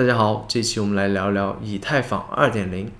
大家好，这期我们来聊聊以太坊二点零。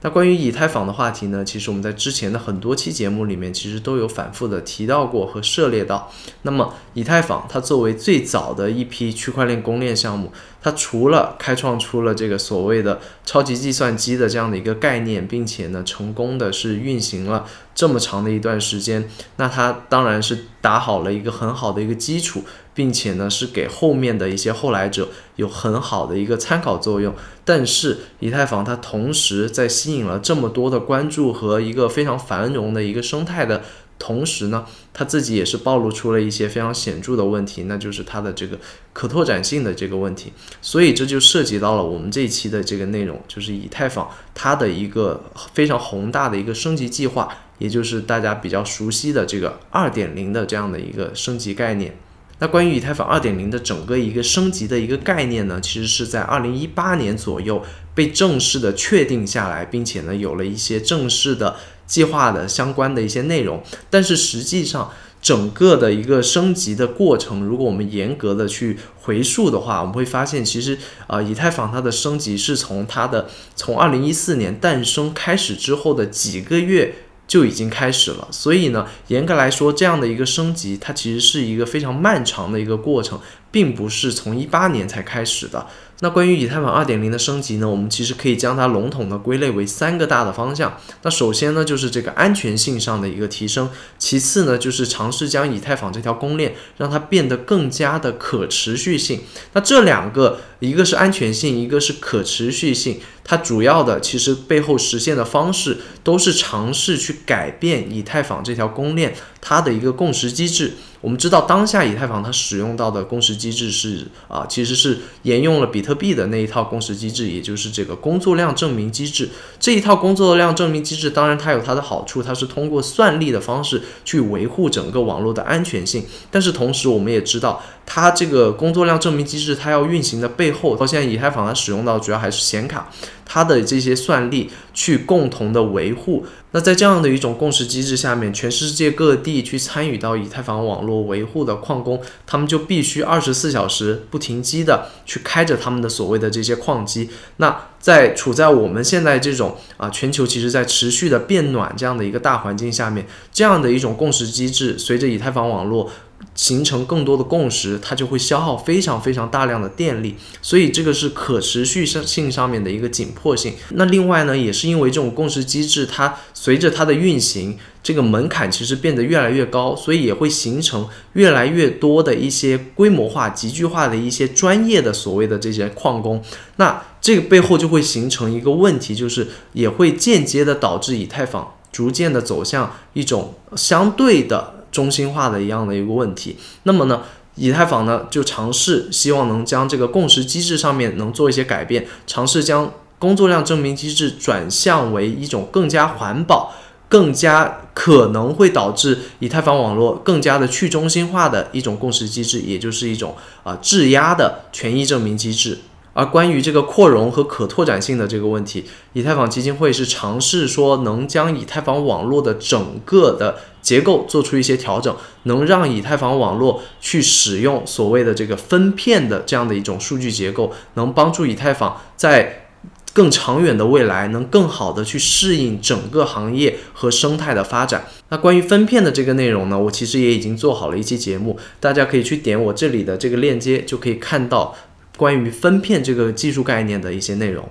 那关于以太坊的话题呢，其实我们在之前的很多期节目里面，其实都有反复的提到过和涉猎到。那么，以太坊它作为最早的一批区块链公链项目，它除了开创出了这个所谓的超级计算机的这样的一个概念，并且呢，成功的是运行了这么长的一段时间，那它当然是打好了一个很好的一个基础。并且呢，是给后面的一些后来者有很好的一个参考作用。但是，以太坊它同时在吸引了这么多的关注和一个非常繁荣的一个生态的同时呢，它自己也是暴露出了一些非常显著的问题，那就是它的这个可拓展性的这个问题。所以，这就涉及到了我们这一期的这个内容，就是以太坊它的一个非常宏大的一个升级计划，也就是大家比较熟悉的这个二点零的这样的一个升级概念。那关于以太坊二点零的整个一个升级的一个概念呢，其实是在二零一八年左右被正式的确定下来，并且呢有了一些正式的计划的相关的一些内容。但是实际上，整个的一个升级的过程，如果我们严格的去回溯的话，我们会发现，其实啊，以太坊它的升级是从它的从二零一四年诞生开始之后的几个月。就已经开始了，所以呢，严格来说，这样的一个升级，它其实是一个非常漫长的一个过程，并不是从一八年才开始的。那关于以太坊二点零的升级呢，我们其实可以将它笼统的归类为三个大的方向。那首先呢，就是这个安全性上的一个提升；其次呢，就是尝试将以太坊这条公链让它变得更加的可持续性。那这两个，一个是安全性，一个是可持续性，它主要的其实背后实现的方式都是尝试去改变以太坊这条公链它的一个共识机制。我们知道，当下以太坊它使用到的共识机制是啊，其实是沿用了比特币的那一套共识机制，也就是这个工作量证明机制。这一套工作量证明机制，当然它有它的好处，它是通过算力的方式去维护整个网络的安全性。但是同时，我们也知道，它这个工作量证明机制它要运行的背后，到现在以太坊它使用到主要还是显卡，它的这些算力去共同的维护。那在这样的一种共识机制下面，全世界各地去参与到以太坊网络维护的矿工，他们就必须二十四小时不停机的去开着他们的所谓的这些矿机。那在处在我们现在这种啊全球其实在持续的变暖这样的一个大环境下面，这样的一种共识机制，随着以太坊网络。形成更多的共识，它就会消耗非常非常大量的电力，所以这个是可持续性上面的一个紧迫性。那另外呢，也是因为这种共识机制，它随着它的运行，这个门槛其实变得越来越高，所以也会形成越来越多的一些规模化、集聚化的一些专业的所谓的这些矿工。那这个背后就会形成一个问题，就是也会间接的导致以太坊逐渐的走向一种相对的。中心化的一样的一个问题，那么呢，以太坊呢就尝试希望能将这个共识机制上面能做一些改变，尝试将工作量证明机制转向为一种更加环保、更加可能会导致以太坊网络更加的去中心化的一种共识机制，也就是一种啊质押的权益证明机制。而关于这个扩容和可拓展性的这个问题，以太坊基金会是尝试说能将以太坊网络的整个的结构做出一些调整，能让以太坊网络去使用所谓的这个分片的这样的一种数据结构，能帮助以太坊在更长远的未来能更好的去适应整个行业和生态的发展。那关于分片的这个内容呢，我其实也已经做好了一期节目，大家可以去点我这里的这个链接，就可以看到。关于分片这个技术概念的一些内容。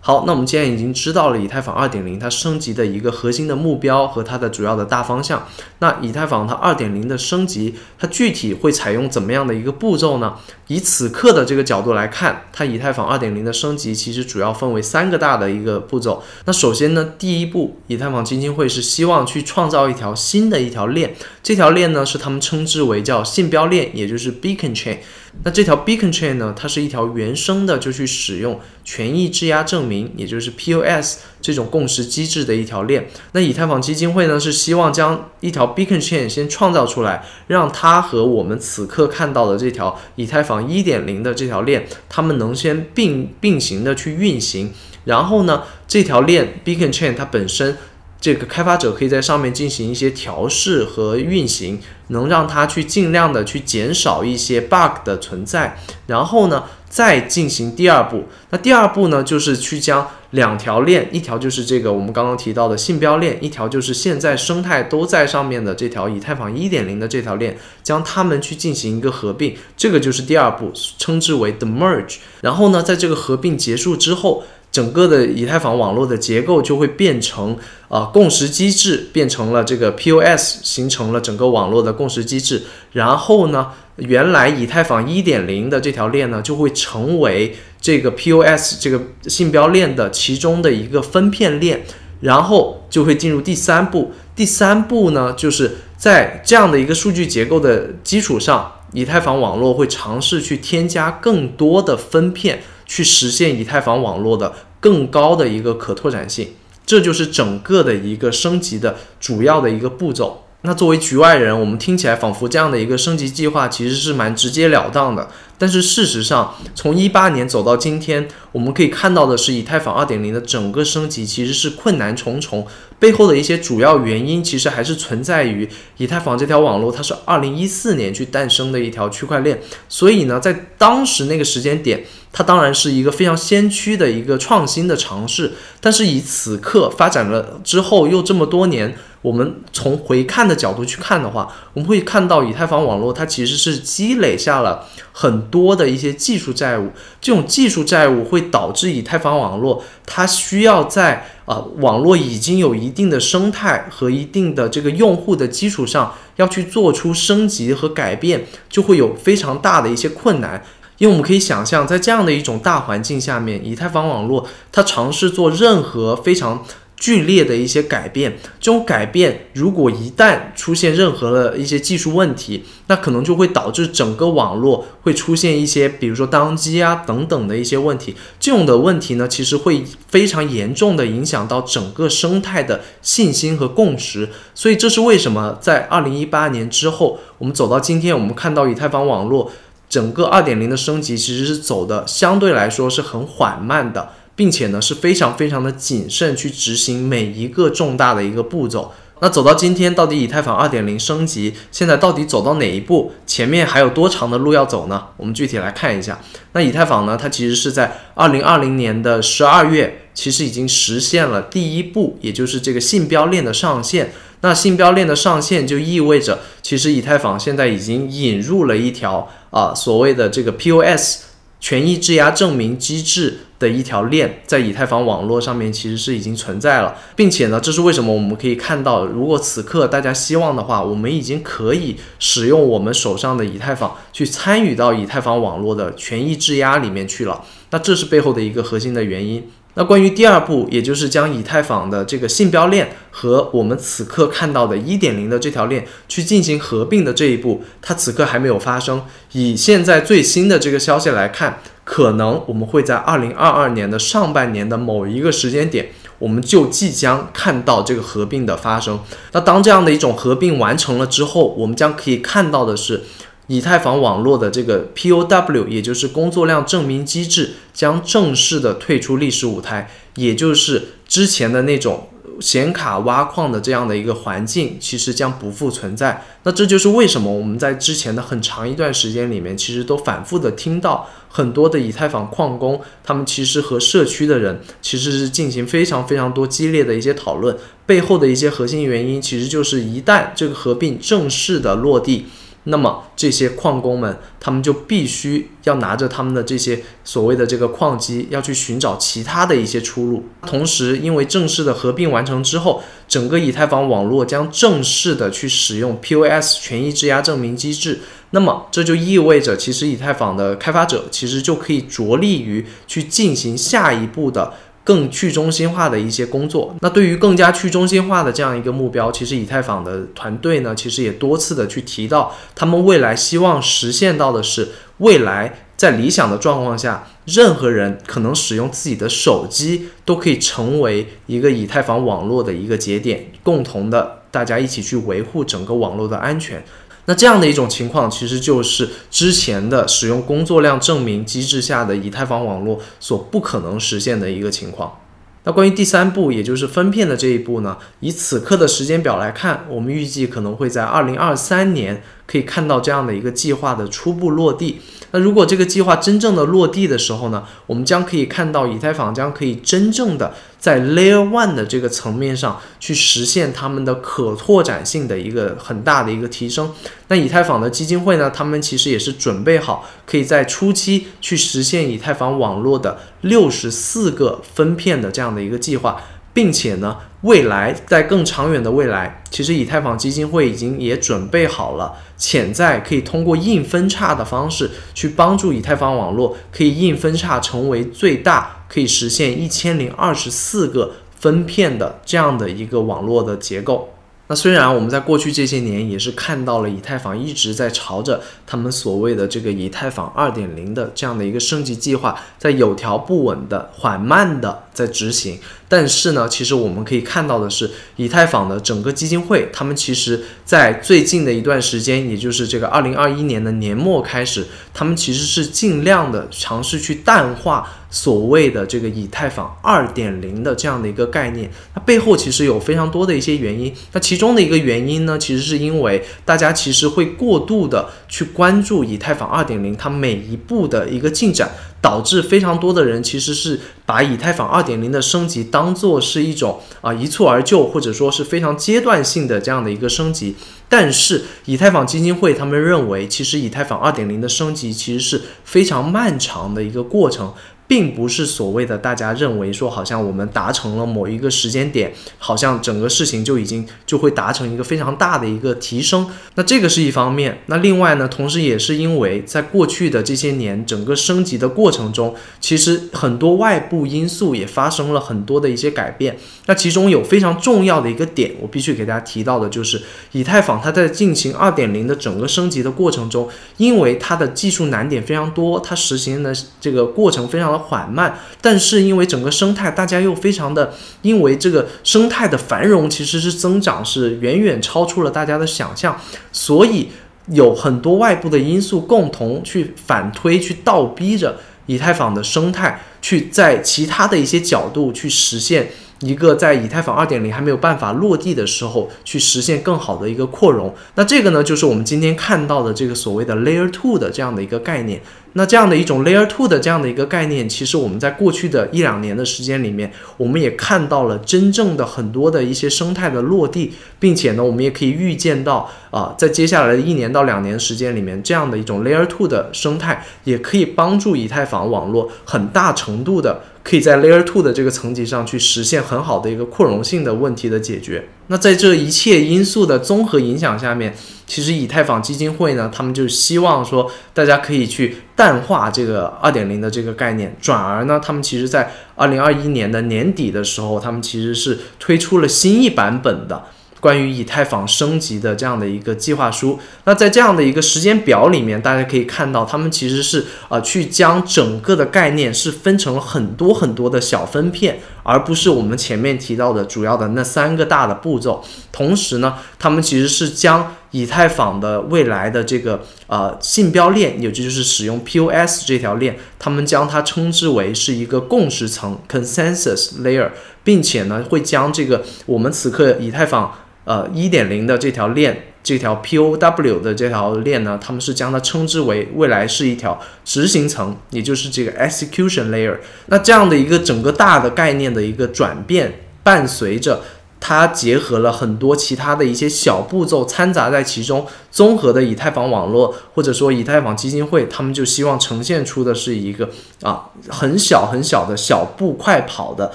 好，那我们既然已经知道了以太坊二点零它升级的一个核心的目标和它的主要的大方向，那以太坊它二点零的升级，它具体会采用怎么样的一个步骤呢？以此刻的这个角度来看，它以太坊二点零的升级其实主要分为三个大的一个步骤。那首先呢，第一步，以太坊基金会是希望去创造一条新的一条链，这条链呢是他们称之为叫信标链，也就是 Beacon Chain。那这条 Beacon Chain 呢，它是一条原生的，就去使用权益质押证明，也就是 POS 这种共识机制的一条链。那以太坊基金会呢，是希望将一条 Beacon Chain 先创造出来，让它和我们此刻看到的这条以太坊1.0的这条链，它们能先并并行的去运行。然后呢，这条链 Beacon Chain 它本身。这个开发者可以在上面进行一些调试和运行，能让它去尽量的去减少一些 bug 的存在。然后呢，再进行第二步。那第二步呢，就是去将两条链，一条就是这个我们刚刚提到的信标链，一条就是现在生态都在上面的这条以太坊一点零的这条链，将它们去进行一个合并，这个就是第二步，称之为 the merge。然后呢，在这个合并结束之后。整个的以太坊网络的结构就会变成啊共识机制，变成了这个 POS，形成了整个网络的共识机制。然后呢，原来以太坊一点零的这条链呢，就会成为这个 POS 这个信标链的其中的一个分片链。然后就会进入第三步。第三步呢，就是在这样的一个数据结构的基础上，以太坊网络会尝试去添加更多的分片。去实现以太坊网络的更高的一个可拓展性，这就是整个的一个升级的主要的一个步骤。那作为局外人，我们听起来仿佛这样的一个升级计划其实是蛮直截了当的。但是事实上，从一八年走到今天，我们可以看到的是，以太坊二点零的整个升级其实是困难重重。背后的一些主要原因，其实还是存在于以太坊这条网络，它是二零一四年去诞生的一条区块链。所以呢，在当时那个时间点，它当然是一个非常先驱的一个创新的尝试。但是以此刻发展了之后又这么多年。我们从回看的角度去看的话，我们会看到以太坊网络它其实是积累下了很多的一些技术债务，这种技术债务会导致以太坊网络它需要在啊网络已经有一定的生态和一定的这个用户的基础上，要去做出升级和改变，就会有非常大的一些困难。因为我们可以想象，在这样的一种大环境下面，以太坊网络它尝试做任何非常。剧烈的一些改变，这种改变如果一旦出现任何的一些技术问题，那可能就会导致整个网络会出现一些，比如说宕机啊等等的一些问题。这种的问题呢，其实会非常严重的影响到整个生态的信心和共识。所以这是为什么在二零一八年之后，我们走到今天，我们看到以太坊网络整个二点零的升级其实是走的相对来说是很缓慢的。并且呢是非常非常的谨慎去执行每一个重大的一个步骤。那走到今天，到底以太坊二点零升级现在到底走到哪一步？前面还有多长的路要走呢？我们具体来看一下。那以太坊呢，它其实是在二零二零年的十二月，其实已经实现了第一步，也就是这个信标链的上线。那信标链的上线就意味着，其实以太坊现在已经引入了一条啊所谓的这个 POS。权益质押证明机制的一条链在以太坊网络上面其实是已经存在了，并且呢，这是为什么我们可以看到，如果此刻大家希望的话，我们已经可以使用我们手上的以太坊去参与到以太坊网络的权益质押里面去了。那这是背后的一个核心的原因。那关于第二步，也就是将以太坊的这个信标链和我们此刻看到的一点零的这条链去进行合并的这一步，它此刻还没有发生。以现在最新的这个消息来看，可能我们会在二零二二年的上半年的某一个时间点，我们就即将看到这个合并的发生。那当这样的一种合并完成了之后，我们将可以看到的是。以太坊网络的这个 POW，也就是工作量证明机制，将正式的退出历史舞台，也就是之前的那种显卡挖矿的这样的一个环境，其实将不复存在。那这就是为什么我们在之前的很长一段时间里面，其实都反复的听到很多的以太坊矿工，他们其实和社区的人其实是进行非常非常多激烈的一些讨论，背后的一些核心原因，其实就是一旦这个合并正式的落地。那么这些矿工们，他们就必须要拿着他们的这些所谓的这个矿机，要去寻找其他的一些出路。同时，因为正式的合并完成之后，整个以太坊网络将正式的去使用 POS 权益质押证明机制。那么这就意味着，其实以太坊的开发者其实就可以着力于去进行下一步的。更去中心化的一些工作，那对于更加去中心化的这样一个目标，其实以太坊的团队呢，其实也多次的去提到，他们未来希望实现到的是，未来在理想的状况下，任何人可能使用自己的手机都可以成为一个以太坊网络的一个节点，共同的大家一起去维护整个网络的安全。那这样的一种情况，其实就是之前的使用工作量证明机制下的以太坊网络所不可能实现的一个情况。那关于第三步，也就是分片的这一步呢？以此刻的时间表来看，我们预计可能会在二零二三年可以看到这样的一个计划的初步落地。那如果这个计划真正的落地的时候呢，我们将可以看到以太坊将可以真正的在 Layer One 的这个层面上去实现他们的可拓展性的一个很大的一个提升。那以太坊的基金会呢，他们其实也是准备好可以在初期去实现以太坊网络的六十四个分片的这样的一个计划。并且呢，未来在更长远的未来，其实以太坊基金会已经也准备好了，潜在可以通过硬分叉的方式去帮助以太坊网络可以硬分叉成为最大可以实现一千零二十四个分片的这样的一个网络的结构。那虽然我们在过去这些年也是看到了以太坊一直在朝着他们所谓的这个以太坊二点零的这样的一个升级计划，在有条不紊的、缓慢的在执行。但是呢，其实我们可以看到的是，以太坊的整个基金会，他们其实在最近的一段时间，也就是这个二零二一年的年末开始，他们其实是尽量的尝试去淡化所谓的这个以太坊二点零的这样的一个概念。它背后其实有非常多的一些原因。那其中的一个原因呢，其实是因为大家其实会过度的去关注以太坊二点零它每一步的一个进展。导致非常多的人其实是把以太坊二点零的升级当做是一种啊一蹴而就，或者说是非常阶段性的这样的一个升级。但是以太坊基金会他们认为，其实以太坊二点零的升级其实是非常漫长的一个过程。并不是所谓的大家认为说，好像我们达成了某一个时间点，好像整个事情就已经就会达成一个非常大的一个提升。那这个是一方面。那另外呢，同时也是因为在过去的这些年，整个升级的过程中，其实很多外部因素也发生了很多的一些改变。那其中有非常重要的一个点，我必须给大家提到的就是，以太坊它在进行二点零的整个升级的过程中，因为它的技术难点非常多，它实行的这个过程非常。缓慢，但是因为整个生态，大家又非常的，因为这个生态的繁荣其实是增长是远远超出了大家的想象，所以有很多外部的因素共同去反推、去倒逼着以太坊的生态去在其他的一些角度去实现一个在以太坊二点零还没有办法落地的时候去实现更好的一个扩容。那这个呢，就是我们今天看到的这个所谓的 Layer Two 的这样的一个概念。那这样的一种 Layer Two 的这样的一个概念，其实我们在过去的一两年的时间里面，我们也看到了真正的很多的一些生态的落地，并且呢，我们也可以预见到啊，在接下来的一年到两年时间里面，这样的一种 Layer Two 的生态，也可以帮助以太坊网络很大程度的可以在 Layer Two 的这个层级上去实现很好的一个扩容性的问题的解决。那在这一切因素的综合影响下面，其实以太坊基金会呢，他们就希望说，大家可以去淡化这个二点零的这个概念，转而呢，他们其实在二零二一年的年底的时候，他们其实是推出了新一版本的。关于以太坊升级的这样的一个计划书，那在这样的一个时间表里面，大家可以看到，他们其实是啊，去将整个的概念是分成了很多很多的小分片，而不是我们前面提到的主要的那三个大的步骤。同时呢，他们其实是将以太坊的未来的这个呃信标链，也就是使用 POS 这条链，他们将它称之为是一个共识层 （consensus layer），并且呢，会将这个我们此刻以太坊。呃，一点零的这条链，这条 POW 的这条链呢，他们是将它称之为未来是一条执行层，也就是这个 execution layer。那这样的一个整个大的概念的一个转变，伴随着它结合了很多其他的一些小步骤掺杂在其中，综合的以太坊网络或者说以太坊基金会，他们就希望呈现出的是一个啊很小很小的小步快跑的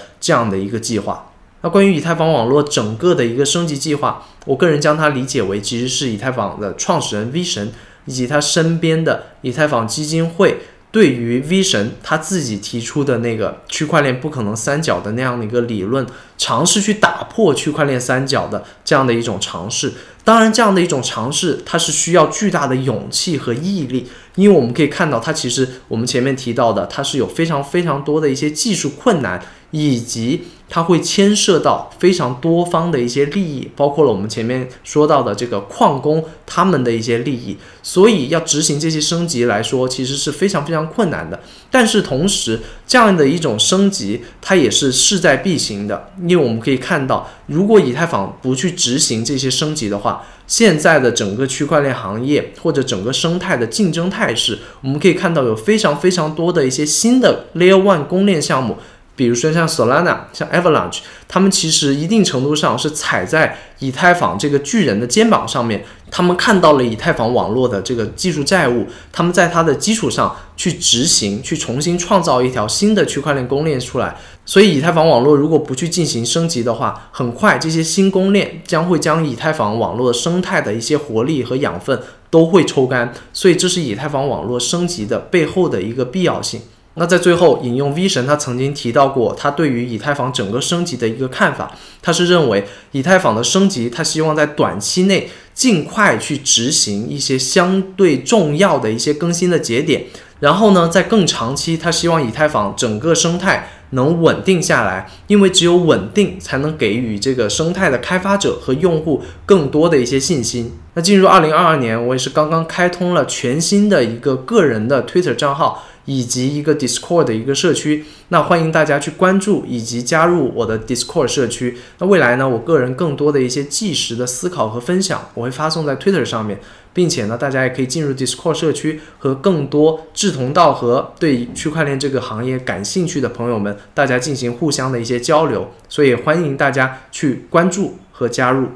这样的一个计划。那关于以太坊网络整个的一个升级计划，我个人将它理解为其实是以太坊的创始人 V 神以及他身边的以太坊基金会对于 V 神他自己提出的那个区块链不可能三角的那样的一个理论，尝试去打破区块链三角的这样的一种尝试。当然，这样的一种尝试，它是需要巨大的勇气和毅力，因为我们可以看到，它其实我们前面提到的，它是有非常非常多的一些技术困难。以及它会牵涉到非常多方的一些利益，包括了我们前面说到的这个矿工他们的一些利益，所以要执行这些升级来说，其实是非常非常困难的。但是同时，这样的一种升级，它也是势在必行的，因为我们可以看到，如果以太坊不去执行这些升级的话，现在的整个区块链行业或者整个生态的竞争态势，我们可以看到有非常非常多的一些新的 Layer One 公链项目。比如说像 Solana、像 Avalanche，他们其实一定程度上是踩在以太坊这个巨人的肩膀上面。他们看到了以太坊网络的这个技术债务，他们在它的基础上去执行、去重新创造一条新的区块链公链出来。所以，以太坊网络如果不去进行升级的话，很快这些新公链将会将以太坊网络生态的一些活力和养分都会抽干。所以，这是以太坊网络升级的背后的一个必要性。那在最后引用 V 神，他曾经提到过他对于以太坊整个升级的一个看法，他是认为以太坊的升级，他希望在短期内尽快去执行一些相对重要的一些更新的节点，然后呢，在更长期，他希望以太坊整个生态能稳定下来，因为只有稳定才能给予这个生态的开发者和用户更多的一些信心。那进入二零二二年，我也是刚刚开通了全新的一个个人的 Twitter 账号。以及一个 Discord 的一个社区，那欢迎大家去关注以及加入我的 Discord 社区。那未来呢，我个人更多的一些即时的思考和分享，我会发送在 Twitter 上面，并且呢，大家也可以进入 Discord 社区，和更多志同道合、对区块链这个行业感兴趣的朋友们，大家进行互相的一些交流。所以欢迎大家去关注和加入。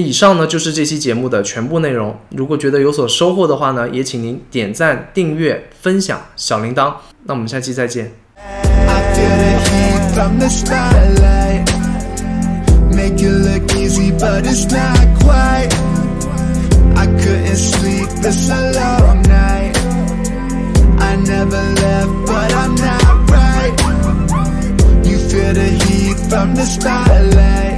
以上呢就是这期节目的全部内容。如果觉得有所收获的话呢也请您点赞订阅分享小铃铛。那我们下期再见。From the spotlight.